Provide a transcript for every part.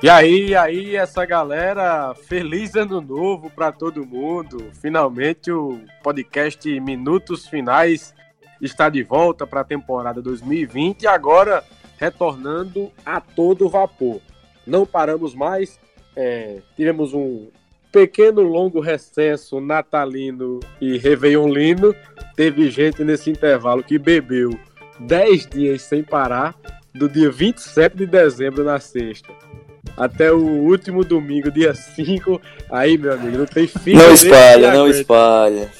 E aí, aí, essa galera, feliz ano novo para todo mundo. Finalmente o podcast Minutos Finais está de volta para a temporada 2020 e agora retornando a todo vapor. Não paramos mais, é, tivemos um pequeno longo recesso natalino e réveillonlino. Teve gente nesse intervalo que bebeu 10 dias sem parar, do dia 27 de dezembro na sexta até o último domingo, dia 5. Aí, meu amigo, não tem fim. Não espalha, não espalha.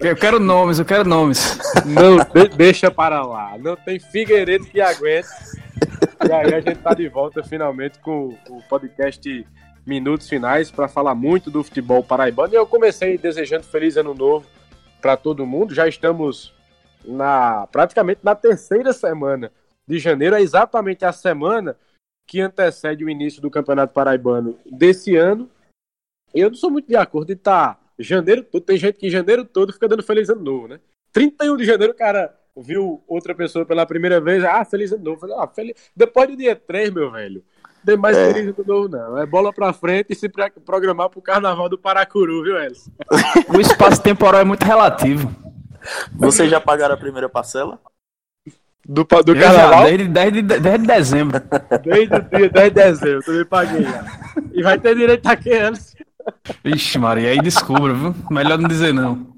Eu quero nomes, eu quero nomes. Não, de, deixa para lá. Não tem Figueiredo que aguente. E aí a gente tá de volta finalmente com o podcast Minutos Finais para falar muito do futebol paraibano. E eu comecei desejando feliz ano novo para todo mundo. Já estamos na praticamente na terceira semana de janeiro, é exatamente a semana que antecede o início do Campeonato Paraibano desse ano. Eu não sou muito de acordo de estar tá janeiro todo. Tem gente que em janeiro todo fica dando feliz ano novo, né? 31 de janeiro o cara viu outra pessoa pela primeira vez, ah, feliz ano novo. Falei, ah, feliz... Depois do dia 3, meu velho, tem mais é. feliz ano novo, não. É bola pra frente e se programar pro carnaval do Paracuru, viu, Elis? o espaço temporal é muito relativo. Vocês já pagaram a primeira parcela? Do, do carnaval? Desde, desde, desde dezembro. Desde o dia 10 de dezembro, também paguei. E vai ter direito a que anos? Ixi, Maria, aí descubra, viu? Melhor não dizer não.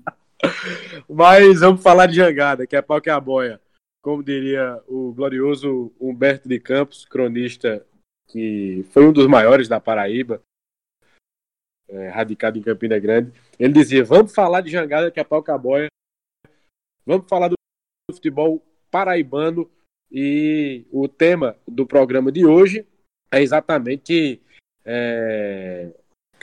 Mas vamos falar de jangada, que é pau que é a boia. Como diria o glorioso Humberto de Campos, cronista que foi um dos maiores da Paraíba, é, radicado em Campina Grande. Ele dizia: Vamos falar de jangada, que é pau que é a boia. Vamos falar do futebol paraibano e o tema do programa de hoje é exatamente é,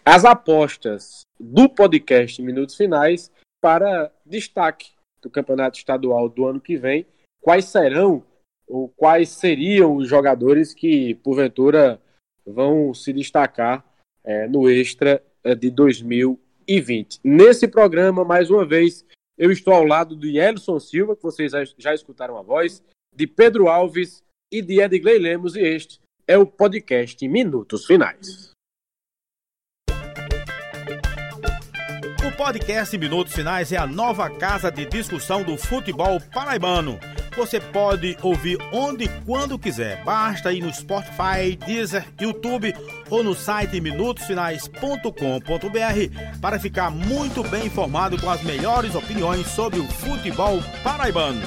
as apostas do podcast Minutos Finais para destaque do campeonato estadual do ano que vem. Quais serão ou quais seriam os jogadores que, porventura, vão se destacar é, no Extra de 2020? Nesse programa, mais uma vez, eu estou ao lado de Elson Silva, que vocês já escutaram a voz, de Pedro Alves e de Edgley Lemos, e este é o podcast Minutos Finais. O podcast Minutos Finais é a nova casa de discussão do futebol paraibano você pode ouvir onde e quando quiser. Basta ir no Spotify, Deezer, YouTube ou no site minutosfinais.com.br para ficar muito bem informado com as melhores opiniões sobre o futebol paraibano.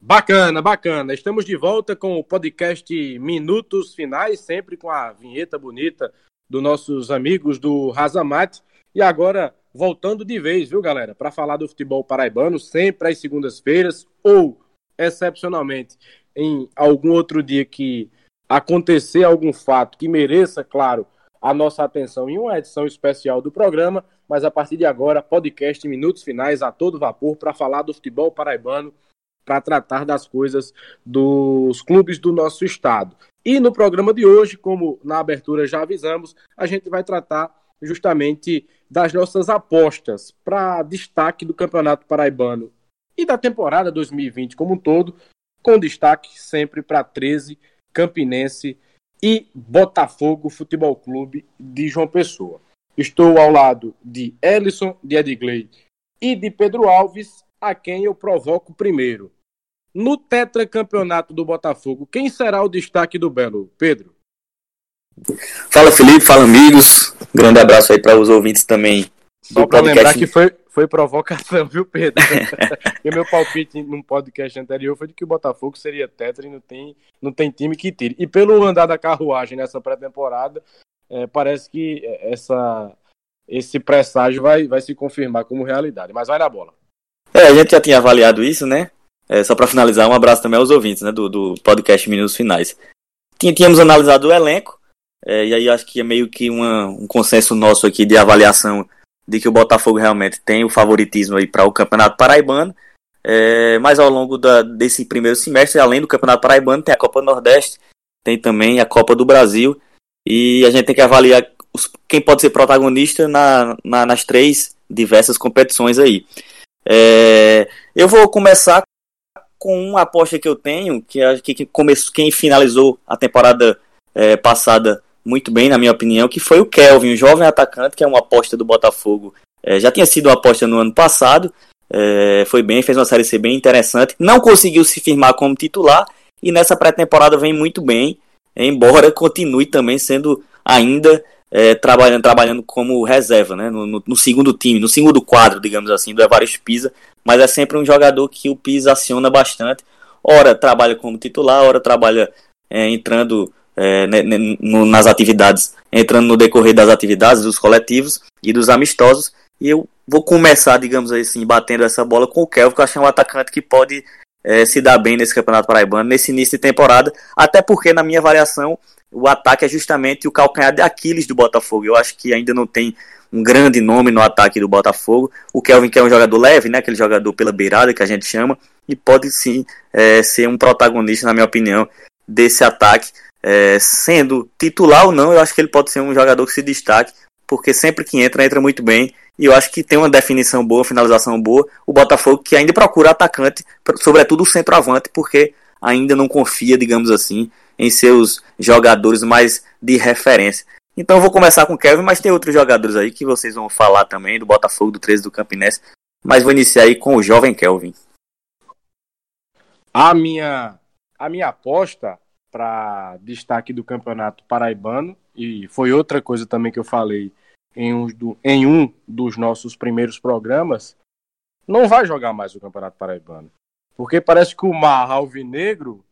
Bacana, bacana. Estamos de volta com o podcast Minutos Finais, sempre com a vinheta bonita dos nossos amigos do Razamate. E agora voltando de vez, viu, galera? Para falar do futebol paraibano, sempre às segundas-feiras ou, excepcionalmente, em algum outro dia que acontecer algum fato que mereça, claro, a nossa atenção em uma edição especial do programa, mas a partir de agora, podcast Minutos Finais a todo vapor para falar do futebol paraibano, para tratar das coisas dos clubes do nosso estado. E no programa de hoje, como na abertura já avisamos, a gente vai tratar justamente das nossas apostas para destaque do Campeonato Paraibano e da temporada 2020 como um todo, com destaque sempre para 13, Campinense e Botafogo Futebol Clube de João Pessoa. Estou ao lado de Ellison, de Edgley e de Pedro Alves, a quem eu provoco primeiro. No tetracampeonato do Botafogo, quem será o destaque do Belo? Pedro? Fala Felipe, fala amigos. Grande abraço aí para os ouvintes também. Só para lembrar que foi, foi provocação, viu, Pedro? Porque meu palpite num podcast anterior foi de que o Botafogo seria tetra e não tem, não tem time que tire. E pelo andar da carruagem nessa pré-temporada, é, parece que essa, esse presságio vai, vai se confirmar como realidade. Mas vai na bola. É, a gente já tinha avaliado isso, né? É, só para finalizar, um abraço também aos ouvintes né, do, do podcast Minutos Finais. Tínhamos analisado o elenco, é, e aí acho que é meio que uma, um consenso nosso aqui de avaliação de que o Botafogo realmente tem o favoritismo aí para o Campeonato Paraibano. É, mas ao longo da, desse primeiro semestre, além do Campeonato Paraibano, tem a Copa Nordeste, tem também a Copa do Brasil. E a gente tem que avaliar os, quem pode ser protagonista na, na, nas três diversas competições aí. É, eu vou começar com uma aposta que eu tenho, que que, que quem finalizou a temporada é, passada muito bem, na minha opinião, que foi o Kelvin, o jovem atacante, que é uma aposta do Botafogo. É, já tinha sido uma aposta no ano passado, é, foi bem, fez uma série C bem interessante. Não conseguiu se firmar como titular e nessa pré-temporada vem muito bem, embora continue também sendo ainda é, trabalhando, trabalhando como reserva, né, no, no, no, segundo time, no segundo quadro, digamos assim, do Evaristo Pisa, mas é sempre um jogador que o Pisa aciona bastante. Ora trabalha como titular, ora trabalha é, entrando é, nas atividades, entrando no decorrer das atividades dos coletivos e dos amistosos. E eu vou começar, digamos assim, batendo essa bola com o Kelvin, que eu acho um atacante que pode é, se dar bem nesse Campeonato Paraibano, nesse início de temporada, até porque, na minha variação, o ataque é justamente o calcanhar de Aquiles do Botafogo. Eu acho que ainda não tem um grande nome no ataque do Botafogo. O Kelvin, que é um jogador leve, né, aquele jogador pela beirada que a gente chama, e pode sim é, ser um protagonista, na minha opinião, desse ataque. É, sendo titular ou não, eu acho que ele pode ser um jogador que se destaque, porque sempre que entra, entra muito bem e eu acho que tem uma definição boa, finalização boa. O Botafogo que ainda procura atacante, sobretudo o centroavante, porque ainda não confia, digamos assim, em seus jogadores mais de referência. Então vou começar com o Kevin, mas tem outros jogadores aí que vocês vão falar também, do Botafogo, do 13 do Campinense. Mas vou iniciar aí com o jovem Kelvin. A minha, a minha aposta para destaque do Campeonato Paraibano, e foi outra coisa também que eu falei em um, do, em um dos nossos primeiros programas, não vai jogar mais o Campeonato Paraibano. Porque parece que o Mar Alvinegro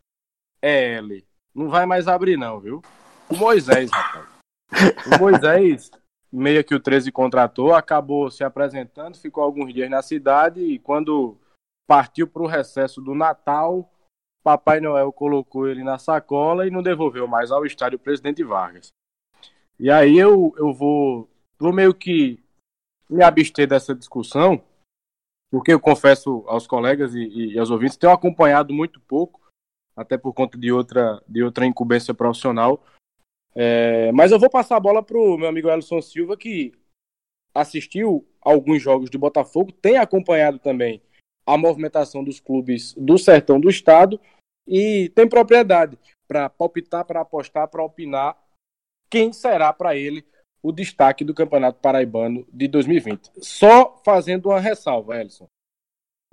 é ele. Não vai mais abrir, não, viu? O Moisés, rapaz. O Moisés, meio que o 13 contratou, acabou se apresentando, ficou alguns dias na cidade e quando partiu para o recesso do Natal, Papai Noel colocou ele na sacola e não devolveu mais ao estádio Presidente Vargas. E aí eu, eu vou vou meio que me abster dessa discussão, porque eu confesso aos colegas e, e aos ouvintes, tenho acompanhado muito pouco, até por conta de outra, de outra incumbência profissional. É, mas eu vou passar a bola para o meu amigo Elson Silva, que assistiu alguns jogos de Botafogo, tem acompanhado também a movimentação dos clubes do sertão do estado e tem propriedade para palpitar, para apostar, para opinar quem será para ele o destaque do Campeonato Paraibano de 2020. Só fazendo uma ressalva, Elson.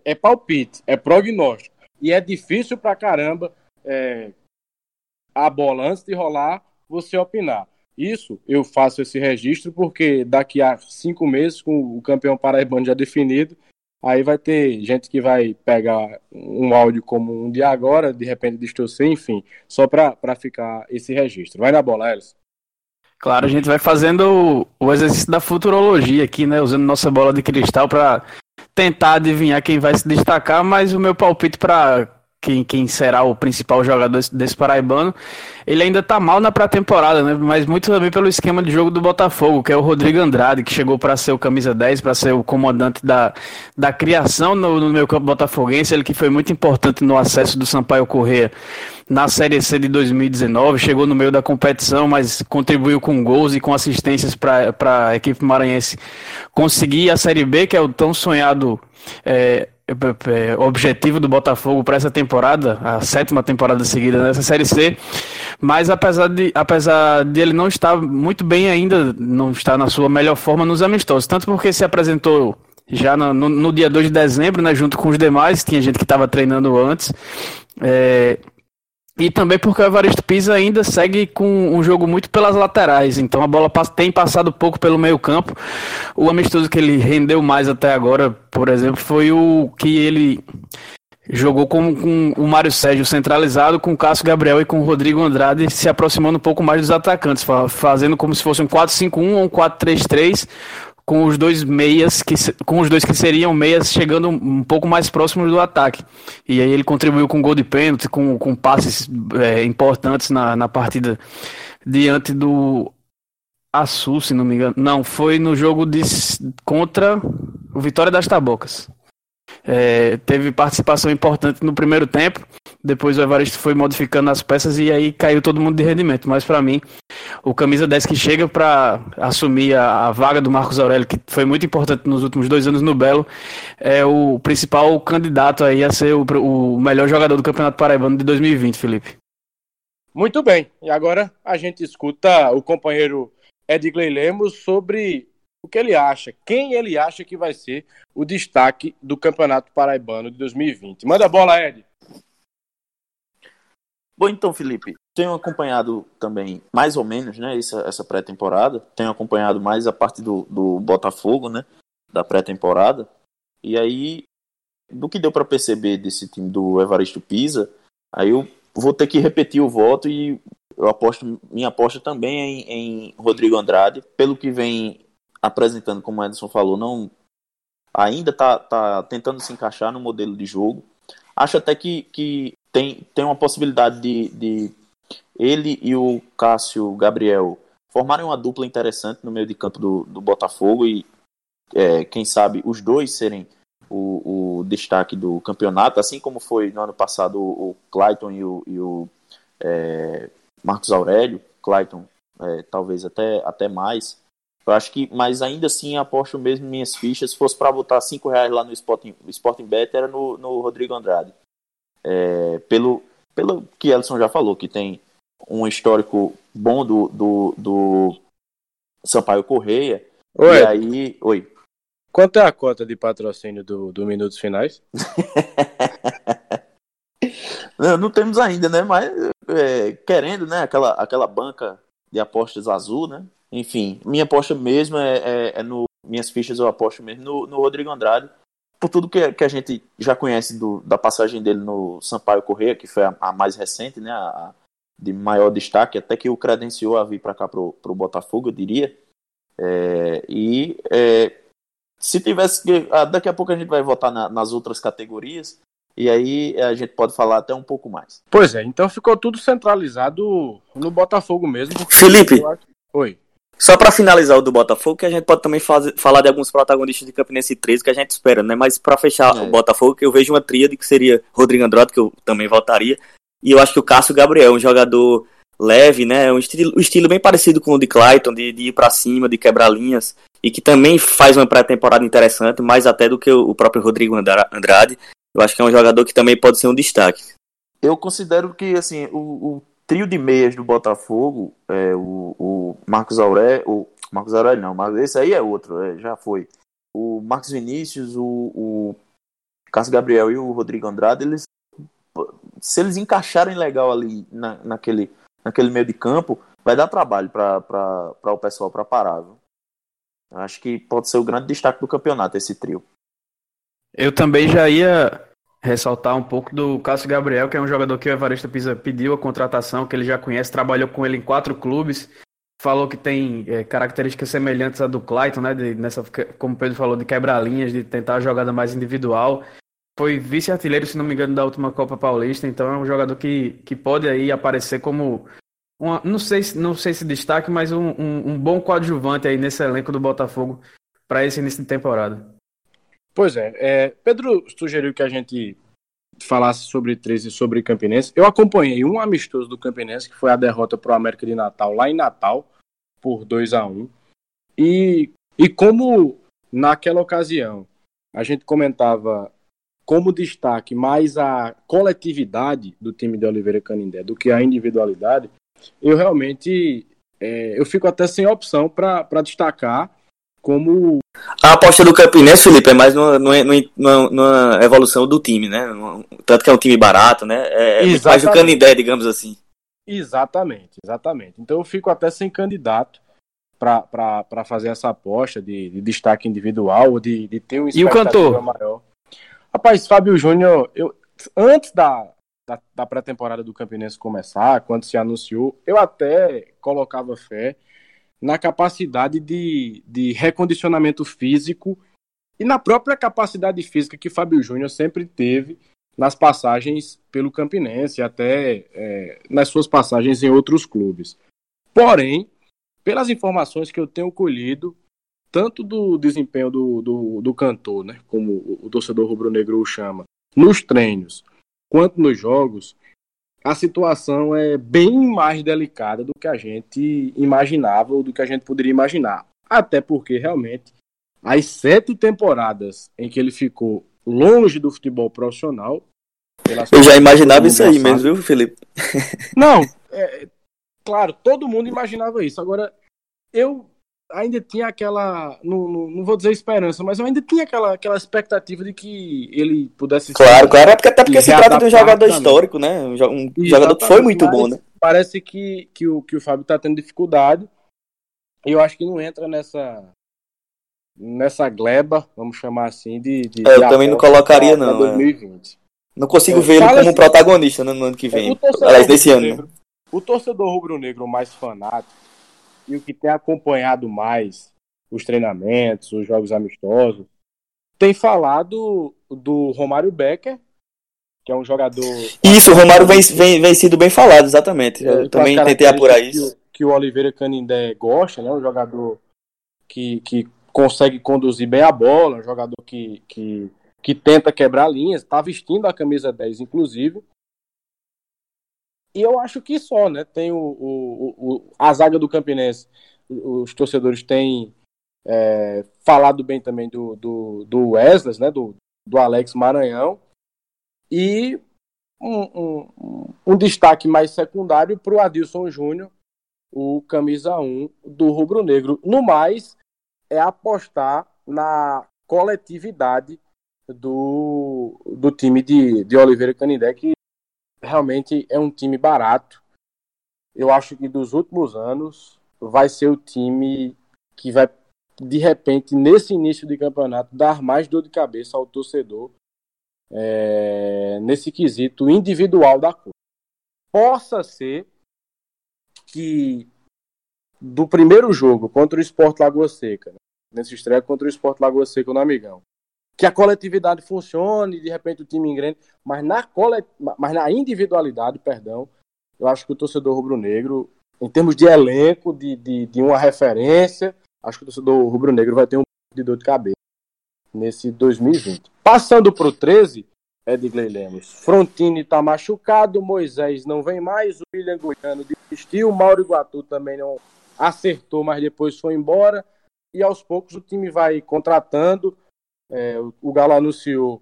É palpite, é prognóstico. E é difícil pra caramba é, a bola antes de rolar você opinar. Isso eu faço esse registro porque daqui a cinco meses, com o campeão paraibano já definido, aí vai ter gente que vai pegar um áudio como um de agora, de repente distorcer, enfim, só para ficar esse registro. Vai na bola, Elson. Claro, a gente vai fazendo o, o exercício da futurologia aqui, né? Usando nossa bola de cristal para tentar adivinhar quem vai se destacar, mas o meu palpite para quem, quem será o principal jogador desse, desse paraibano. Ele ainda tá mal na pré-temporada, né? Mas muito também pelo esquema de jogo do Botafogo, que é o Rodrigo Andrade, que chegou para ser o camisa 10, para ser o comandante da, da criação no, no meu campo botafoguense, ele que foi muito importante no acesso do Sampaio Corrêa na Série C de 2019, chegou no meio da competição, mas contribuiu com gols e com assistências para a equipe maranhense conseguir a Série B, que é o tão sonhado é, objetivo do Botafogo para essa temporada, a sétima temporada seguida nessa Série C, mas apesar de, apesar de ele não estar muito bem ainda, não estar na sua melhor forma nos amistosos, tanto porque se apresentou já no, no, no dia 2 de dezembro, né, junto com os demais, tinha gente que estava treinando antes, é, e também porque o Evaristo Pisa ainda segue com um jogo muito pelas laterais, então a bola tem passado pouco pelo meio campo. O amistoso que ele rendeu mais até agora, por exemplo, foi o que ele jogou com, com o Mário Sérgio centralizado, com o Cássio Gabriel e com o Rodrigo Andrade se aproximando um pouco mais dos atacantes, fazendo como se fosse um 4-5-1 ou um 4-3-3, com os dois meias que com os dois que seriam meias chegando um pouco mais próximos do ataque. E aí ele contribuiu com gol de pênalti com, com passes é, importantes na, na partida diante do Açu, se não me engano. Não foi no jogo de contra o Vitória das Tabocas. É, teve participação importante no primeiro tempo depois o Evaristo foi modificando as peças e aí caiu todo mundo de rendimento. Mas para mim, o camisa 10 que chega para assumir a, a, vaga do Marcos Aurélio, que foi muito importante nos últimos dois anos no Belo, é o principal candidato aí a ser o, o melhor jogador do Campeonato Paraibano de 2020, Felipe. Muito bem, e agora a gente escuta o companheiro Edgley Lemos sobre o que ele acha, quem ele acha que vai ser o destaque do Campeonato Paraibano de 2020. Manda a bola, Ed. Bom, então, Felipe, tenho acompanhado também, mais ou menos, né, essa, essa pré-temporada. Tenho acompanhado mais a parte do, do Botafogo, né, da pré-temporada. E aí, do que deu para perceber desse time do Evaristo Pisa, aí eu vou ter que repetir o voto e eu aposto, minha aposta também é em, em Rodrigo Andrade, pelo que vem apresentando, como o Edson falou, não ainda está tá tentando se encaixar no modelo de jogo. Acho até que, que tem, tem uma possibilidade de, de ele e o Cássio Gabriel formarem uma dupla interessante no meio de campo do, do Botafogo e é, quem sabe os dois serem o, o, destaque do campeonato, assim como foi no ano passado o, o Clayton e o, e o é, Marcos Aurélio, Clayton é, talvez até, até mais. Eu acho que, mas ainda assim aposto mesmo minhas fichas. Se fosse para botar 5 reais lá no Sporting, Sporting Bet, era no, no Rodrigo Andrade. É, pelo, pelo que Elson já falou, que tem um histórico bom do, do, do Sampaio Correia. Oi. E aí. Oi. Quanto é a cota de patrocínio do, do Minutos Finais? não, não, temos ainda, né? Mas é, querendo, né? Aquela, aquela banca de apostas azul, né? Enfim, minha aposta mesmo é, é, é no. Minhas fichas eu aposto mesmo no, no Rodrigo Andrade. Por tudo que, que a gente já conhece do, da passagem dele no Sampaio Correia, que foi a, a mais recente, né? A, a, de maior destaque, até que o credenciou a vir para cá pro, pro Botafogo, eu diria. É, e é, se tivesse que. Ah, daqui a pouco a gente vai votar na, nas outras categorias. E aí a gente pode falar até um pouco mais. Pois é, então ficou tudo centralizado no Botafogo mesmo. Felipe. Oi. Só para finalizar o do Botafogo, que a gente pode também fazer, falar de alguns protagonistas de Campinense 13 que a gente espera, né? Mas para fechar é. o Botafogo, que eu vejo uma tríade que seria Rodrigo Andrade, que eu também votaria, e eu acho que o Cássio Gabriel, um jogador leve, né? Um estilo, um estilo bem parecido com o de Clayton, de, de ir para cima, de quebrar linhas, e que também faz uma pré-temporada interessante, mais até do que o próprio Rodrigo Andrade. Eu acho que é um jogador que também pode ser um destaque. Eu considero que assim o, o trio de meias do Botafogo, é, o, o Marcos Aurélio, o Marcos Aurélio não, mas esse aí é outro, é, já foi. O Marcos Vinícius, o, o Cássio Gabriel e o Rodrigo Andrade, eles se eles encaixarem legal ali na, naquele, naquele meio de campo, vai dar trabalho para o pessoal para parar. Viu? Acho que pode ser o grande destaque do campeonato esse trio. Eu também já ia ressaltar um pouco do Cássio Gabriel, que é um jogador que o Evaristo Pisa pediu a contratação, que ele já conhece, trabalhou com ele em quatro clubes, falou que tem é, características semelhantes à do Clayton, né? De, nessa, como o Pedro falou, de quebrar linhas, de tentar a jogada mais individual. Foi vice-artilheiro, se não me engano, da última Copa Paulista, então é um jogador que, que pode aí aparecer como uma, não sei não sei se destaque, mas um, um, um bom coadjuvante aí nesse elenco do Botafogo para esse início de temporada. Pois é, é, Pedro sugeriu que a gente falasse sobre 13 e sobre Campinense. Eu acompanhei um amistoso do Campinense, que foi a derrota para o América de Natal, lá em Natal, por 2 a 1 e, e como naquela ocasião a gente comentava como destaque mais a coletividade do time de Oliveira Canindé do que a individualidade, eu realmente é, eu fico até sem opção para destacar como. A aposta do Campinense, Felipe, é mais numa, numa, numa, evolução do time, né? Tanto que é um time barato, né? É, é mais do Canindé, digamos assim. Exatamente, exatamente. Então eu fico até sem candidato para fazer essa aposta de, de destaque individual ou de, de ter um E o cantor? maior. Rapaz, Fábio Júnior, eu, antes da, da, da pré-temporada do Campinense começar, quando se anunciou, eu até colocava fé na capacidade de, de recondicionamento físico e na própria capacidade física que Fábio Júnior sempre teve nas passagens pelo Campinense, até é, nas suas passagens em outros clubes. Porém, pelas informações que eu tenho colhido, tanto do desempenho do, do, do cantor, né, como o torcedor rubro-negro o chama, nos treinos, quanto nos jogos, a situação é bem mais delicada do que a gente imaginava ou do que a gente poderia imaginar. Até porque, realmente, as sete temporadas em que ele ficou longe do futebol profissional. Eu já imaginava isso aí mesmo, viu, Felipe? Não, é, claro, todo mundo imaginava isso. Agora, eu ainda tinha aquela, não, não, não, vou dizer esperança, mas eu ainda tinha aquela, aquela expectativa de que ele pudesse Claro, claro, é até porque se trata de um jogador também. histórico, né? Um, um jogador que foi muito bom, né? Parece que, que, o, que o Fábio tá tendo dificuldade. E eu acho que não entra nessa nessa gleba, vamos chamar assim, de. de é, eu também não colocaria, não. 2020. É. Não consigo é, ele como assim, protagonista no ano que vem. Aliás, desse ano. Negro, o torcedor rubro-negro mais fanático e o que tem acompanhado mais os treinamentos, os jogos amistosos, tem falado do Romário Becker, que é um jogador. Isso, o Romário vem, vem, vem sido bem falado, exatamente. Eu também tentei apurar isso. Que, que o Oliveira Canindé gosta, né? Um jogador que, que consegue conduzir bem a bola, um jogador que, que, que tenta quebrar linhas, está vestindo a camisa 10, inclusive. E eu acho que só, né? Tem o, o, o a zaga do Campinense, os torcedores têm é, falado bem também do, do, do Wesley, né? Do, do Alex Maranhão. E um, um, um destaque mais secundário para o Adilson Júnior, o camisa 1 do Rubro Negro. No mais, é apostar na coletividade do, do time de, de Oliveira Canindé, que realmente é um time barato. Eu acho que dos últimos anos vai ser o time que vai, de repente, nesse início de campeonato, dar mais dor de cabeça ao torcedor é, nesse quesito individual da coisa. Possa ser que do primeiro jogo contra o Sport Lagoa Seca, né, nesse estreia contra o Sport Lagoa Seca no Amigão, que a coletividade funcione, de repente o time engrene, mas na, colet... mas na individualidade, perdão, eu acho que o torcedor rubro-negro, em termos de elenco, de, de, de, uma referência, acho que o torcedor rubro-negro vai ter um de dor de cabeça nesse 2020. Passando para o 13, Edgley Lemos. Frontini está machucado, Moisés não vem mais, o William Goiano desistiu, Mauro Iguatu também não acertou, mas depois foi embora. E aos poucos o time vai contratando é, o Galo anunciou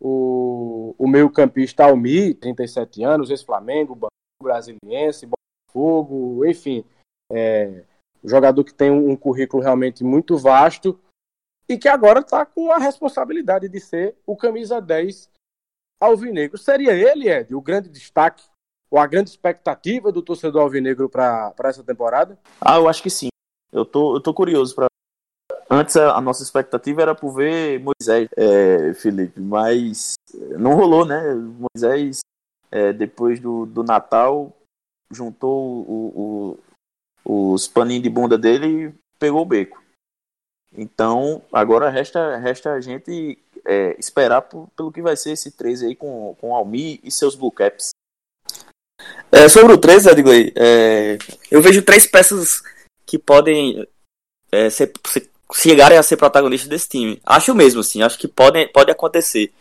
o, o meio-campista Almi, 37 anos, ex-Flamengo, brasiliense, Botafogo, enfim. É, jogador que tem um, um currículo realmente muito vasto e que agora está com a responsabilidade de ser o camisa 10 alvinegro. Seria ele, Ed, o grande destaque ou a grande expectativa do torcedor alvinegro para essa temporada? Ah, eu acho que sim. Eu tô, eu tô curioso para Antes a, nossa expectativa era por ver Moisés, é, Felipe, mas não rolou, né? Moisés, é, depois do, do Natal, juntou o, o, os paninhos de bunda dele e pegou o beco. Então, agora resta, resta a gente é, esperar por, pelo que vai ser esse 13 aí com, com Almi e seus Blue Caps. É, sobre o 13, Edgley, é, eu vejo três peças que podem é, ser, ser chegarem a ser protagonistas desse time. Acho mesmo, assim, acho que pode, pode acontecer.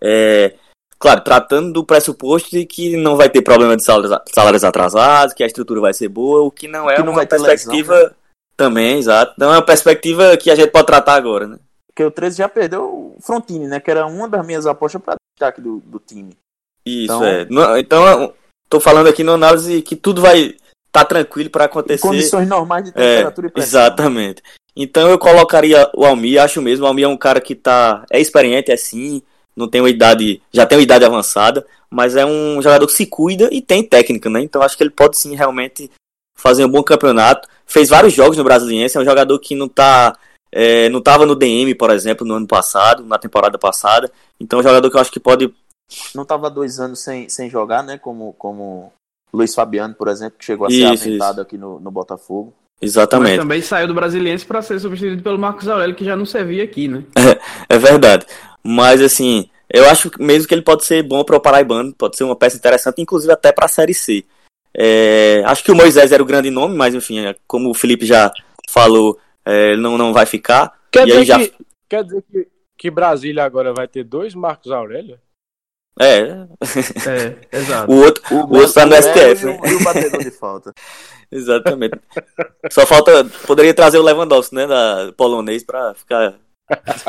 É, claro, tratando do pressuposto de que não vai ter problema de salários, atrasados, que a estrutura vai ser boa, o que não é que não uma perspectiva lesão, né? também, exato. Não é uma perspectiva que a gente pode tratar agora, né? Porque o 13 já perdeu o Frontini, né? Que era uma das minhas apostas para destaque do, do time. Isso, então, é. Então, tô falando aqui na análise que tudo vai tá tranquilo para acontecer. Em condições normais de temperatura é, e pressão. Exatamente. Então eu colocaria o Almi, acho mesmo. O Almi é um cara que tá, é experiente, é sim, não tem uma idade, já tem uma idade avançada, mas é um jogador que se cuida e tem técnica, né? Então acho que ele pode sim realmente fazer um bom campeonato. Fez vários jogos no Brasiliense, é um jogador que não tá. É, não estava no DM, por exemplo, no ano passado, na temporada passada. Então é um jogador que eu acho que pode. Não estava dois anos sem, sem jogar, né? Como, como Luiz Fabiano, por exemplo, que chegou a ser isso, aventado isso. aqui no, no Botafogo. Exatamente. Mas também saiu do Brasiliense para ser substituído pelo Marcos Aurélio, que já não servia aqui, né? É, é verdade. Mas assim, eu acho mesmo que ele pode ser bom para o Paraibano, pode ser uma peça interessante, inclusive até para a Série C. É, acho que o Moisés era o grande nome, mas enfim, é, como o Felipe já falou, é, não, não vai ficar. Quer dizer, já... que, quer dizer que, que Brasília agora vai ter dois Marcos Aurélio? É. É, exato. O outro, o, o outro tá no STF. E o, e o batedor de falta. Exatamente. Só falta. Poderia trazer o Lewandowski, né? Da polonês pra ficar.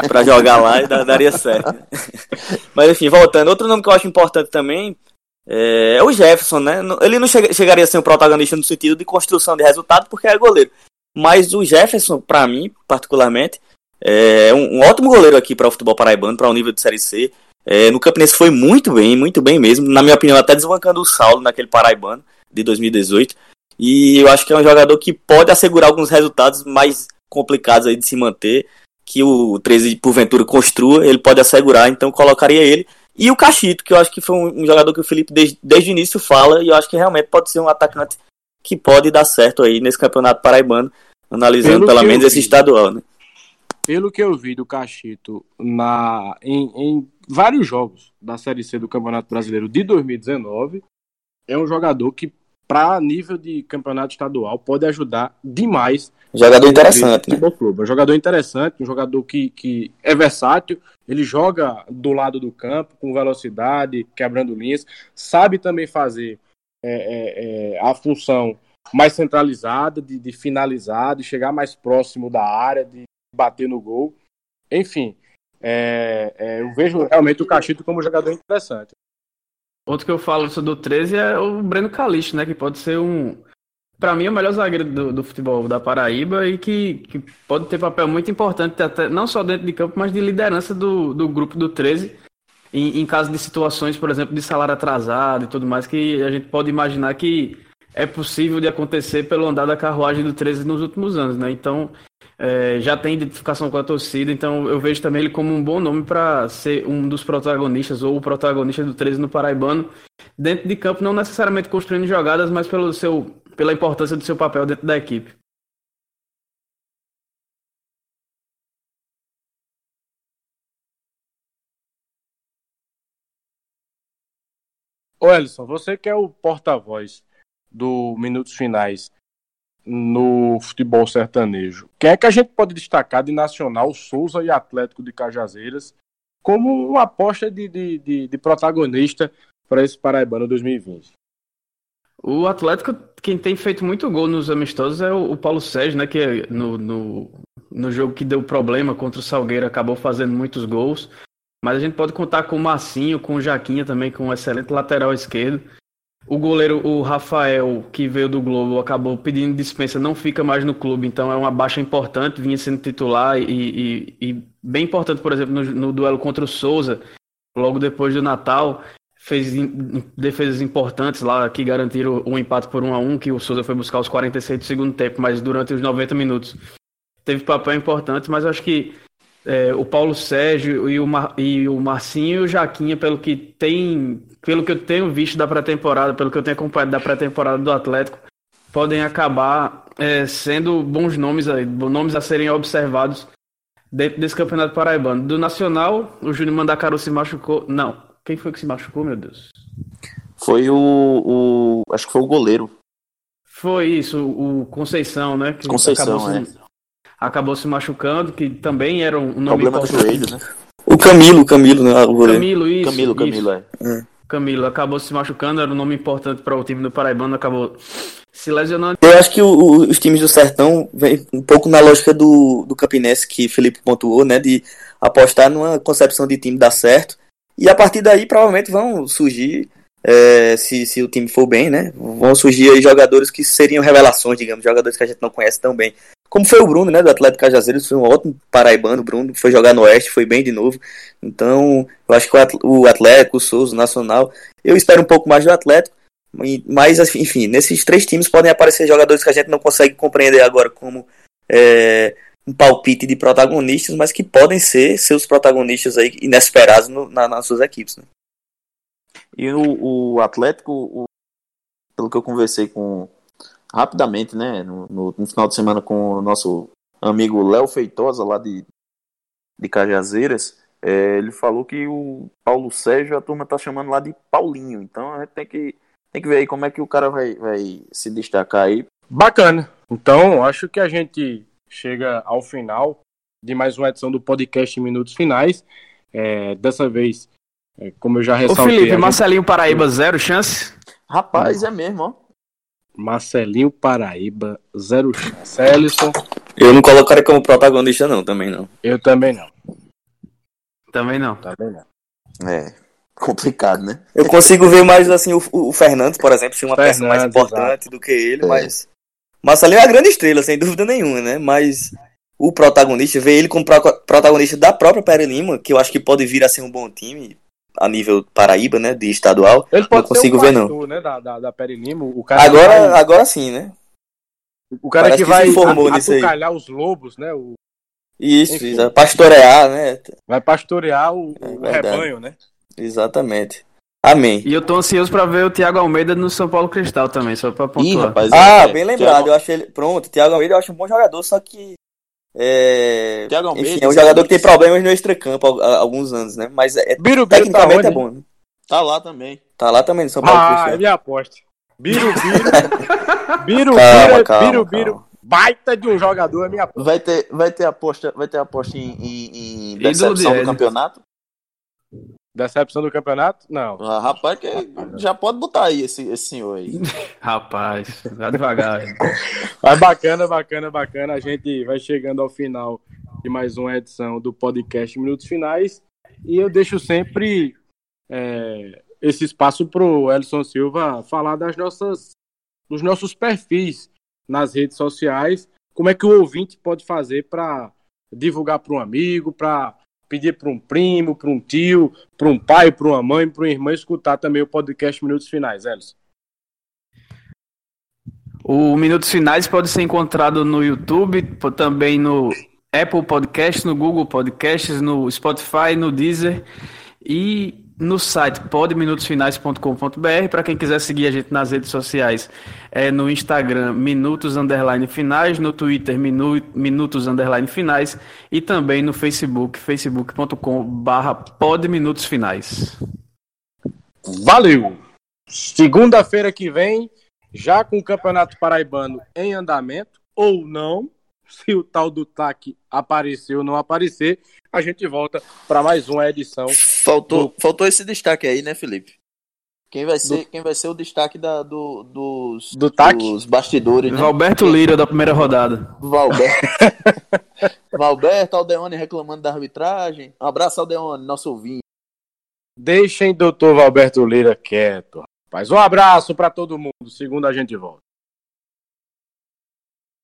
pra jogar lá e daria certo. Mas enfim, voltando. Outro nome que eu acho importante também é, é o Jefferson, né? Ele não chegaria a ser um protagonista no sentido de construção de resultado porque é goleiro. Mas o Jefferson, para mim, particularmente, é um, um ótimo goleiro aqui para o futebol paraibano, para o um nível de Série C. É, no Campinense foi muito bem, muito bem mesmo. Na minha opinião, até desbancando o Saulo naquele paraibano de 2018. E eu acho que é um jogador que pode assegurar alguns resultados mais complicados aí de se manter. Que o 13 porventura construa, ele pode assegurar, então colocaria ele. E o Cachito, que eu acho que foi um, jogador que o Felipe desde, desde o início fala, e eu acho que realmente pode ser um atacante que pode dar certo aí nesse campeonato paraibano, analisando pelo, pelo menos esse estadual, né? Pelo que eu vi do Cachito na, em, em vários jogos da Série C do Campeonato Brasileiro de 2019, é um jogador que, para nível de campeonato estadual, pode ajudar demais. Jogador interessante, né? Clube. É um jogador interessante, um jogador que, que é versátil, ele joga do lado do campo, com velocidade, quebrando linhas, sabe também fazer é, é, é, a função mais centralizada, de, de finalizar, de chegar mais próximo da área, de bater no gol. Enfim, é, é, eu vejo realmente o Cachito como um jogador interessante. Outro que eu falo do 13 é o Breno Calixto, né? Que pode ser um. Para mim, o melhor zagueiro do, do, futebol da Paraíba e que, que pode ter papel muito importante, até, não só dentro de campo, mas de liderança do, do grupo do 13 em, em caso de situações, por exemplo, de salário atrasado e tudo mais, que a gente pode imaginar que é possível de acontecer pelo andar da carruagem do 13 nos últimos anos, né? Então, é, já tem identificação com a torcida, então eu vejo também ele como um bom nome para ser um dos protagonistas ou o protagonista do 13 no Paraibano, dentro de campo, não necessariamente construindo jogadas, mas pelo seu, pela importância do seu papel dentro da equipe. Ô Elson, você que é o porta-voz do Minutos Finais no futebol sertanejo, quem é que a gente pode destacar de Nacional, Souza e Atlético de Cajazeiras como uma aposta de, de, de, de protagonista para esse Paraibano 2020? O Atlético, quem tem feito muito gol nos amistosos é o, Paulo Sérgio, né? Que no, no, no jogo que deu problema contra o Salgueiro acabou fazendo muitos gols. Mas a gente pode contar com o Massinho, com o Jaquinha também, com um excelente lateral esquerdo. O goleiro, o Rafael, que veio do Globo, acabou pedindo dispensa, não fica mais no clube, então é uma baixa importante, vinha sendo titular e, e, e bem importante, por exemplo, no, no, duelo contra o Souza, logo depois do Natal, fez in, defesas importantes lá que garantiram o um empate por 1 a 1 que o Souza foi buscar os 46 do segundo tempo, mas durante os 90 minutos teve papel importante, mas acho que é, o Paulo Sérgio e o, Mar, e o Marcinho e o Jaquinha, pelo que tem, pelo que eu tenho visto da pré-temporada, pelo que eu tenho acompanhado da pré-temporada do Atlético, podem acabar é, sendo bons nomes aí, nomes a serem observados dentro desse campeonato paraibano. Do Nacional, o Júnior Mandacaru se machucou. Não, quem foi que se machucou, meu Deus? Foi o, o acho que foi o goleiro. Foi isso, o Conceição, né? Que Conceição, é acabou se machucando, que também era um nome Problema do joelho, né? O Camilo, o Camilo, né? O Camilo, isso. Camilo, Camilo, é. é. Camilo acabou se machucando, era um nome importante para o time do Paraibano, acabou se lesionando. Eu acho que o, o, os times do Sertão vem um pouco na lógica do, do Campinense que Felipe pontuou, né? De apostar numa concepção de time dar certo. E a partir daí provavelmente vão surgir, é, se, se o time for bem, né? Vão surgir jogadores que seriam revelações, digamos, jogadores que a gente não conhece tão bem. Como foi o Bruno, né, do Atlético Cajazeiras, foi um ótimo paraibano, Bruno, foi jogar no Oeste, foi bem de novo. Então, eu acho que o Atlético, o Souza, o Nacional, eu espero um pouco mais do Atlético, mas, assim, enfim, nesses três times podem aparecer jogadores que a gente não consegue compreender agora como é, um palpite de protagonistas, mas que podem ser seus protagonistas aí inesperados no, na, nas suas equipes. Né? E o, o Atlético, o, pelo que eu conversei com, rapidamente, né, no, no, no, final de semana com o nosso amigo Léo Feitosa, lá de, de Cajazeiras, é, ele falou que o Paulo Sérgio, a turma tá chamando lá de Paulinho, então a gente tem que, tem que ver aí como é que o cara vai, vai se destacar aí. Bacana, então acho que a gente chega ao final de mais uma edição do podcast Minutos Finais, é, dessa vez É, como eu já Ô ressaltei. Felipe, a gente- Marcelinho Paraíba, zero chance? Rapaz, é mesmo, ó. Marcelinho Paraíba, zero chance. Ellison, Eu não colocaria como protagonista, não, também não. eu também não. Também não. Também não. É. Complicado, né? Eu consigo ver mais assim o, o Fernandes, por exemplo, ser uma peça mais Fernandes, importante do que ele, É. mas. Marcelinho é a grande estrela, sem dúvida nenhuma, né? Mas o protagonista, ver ele como pro- protagonista da própria Pere Lima, que eu acho que pode vir a ser um bom time a nível Paraíba, né? De estadual. Ele pode Não consigo ser ver, o não. pastor, né, da, da, da o cara que Agora, vai- agora sim, né? o cara parece que que vai a- atucalhar os lobos, né? O, Isso, Enfim. isso, pastorear, né? vai pastorear o, É o rebanho, né? Exatamente. Amém. E eu tô ansioso pra ver o Thiago Almeida no São Paulo Cristal também, só pra Ih, pontuar. rapaz. Ah, é, bem lembrado. Thiago- Eu acho ele. Pronto, Thiago Almeida eu acho um bom jogador, só que. É... Thiago Almeida, Enfim, é um jogador que tem problemas no extracampo há há alguns anos, né? Mas é, Biru tá tecnicamente onde? é bom. Né? Tá lá também. Tá lá também no São Paulo. Ah, é minha aposta. Biru Biru. Biru Calma, calma, Biru calma. Baita de um jogador, é minha aposta. Vai ter, vai ter aposta, vai ter aposta em, em, em decepção de do campeonato? Decepção do campeonato? Não. Ah, rapaz, que já pode botar aí esse, esse senhor aí. Rapaz, vai devagar. Mas bacana, bacana, bacana. A gente vai chegando ao final de mais uma edição do podcast Minutos Finais. E eu deixo sempre é, esse espaço para o Elson Silva falar das nossas, dos nossos perfis nas redes sociais. Como é que o ouvinte pode fazer para divulgar para um amigo, para pedir para um primo, para um tio, para um pai, para uma mãe, para uma irmã escutar também o podcast Minutos Finais, Elson? O Minutos Finais pode ser encontrado no YouTube, também no Apple Podcasts, no Google Podcasts, no Spotify, no Deezer e no site podminutosfinais.com.br para quem quiser seguir a gente nas redes sociais. É no Instagram Minutos Underline Finais, no Twitter Minu, Minutos Underline Finais e também no Facebook facebook.com barra podminutosfinais. Valeu! Segunda-feira que vem, já com o Campeonato Paraibano em andamento, ou não, se o tal do TAC aparecer ou não aparecer, a gente volta para mais uma edição. Faltou, faltou esse destaque aí, né, Felipe? Quem vai ser, quem vai ser o destaque da, do, dos, Do TAC? dos bastidores, né? Valberto Lira da primeira rodada. Valberto. Valberto, Aldeone reclamando da arbitragem. Um abraço, Aldeone, nosso ouvinte. Deixem doutor Valberto Lira quieto, rapaz. Um abraço para todo mundo. Segunda a gente volta.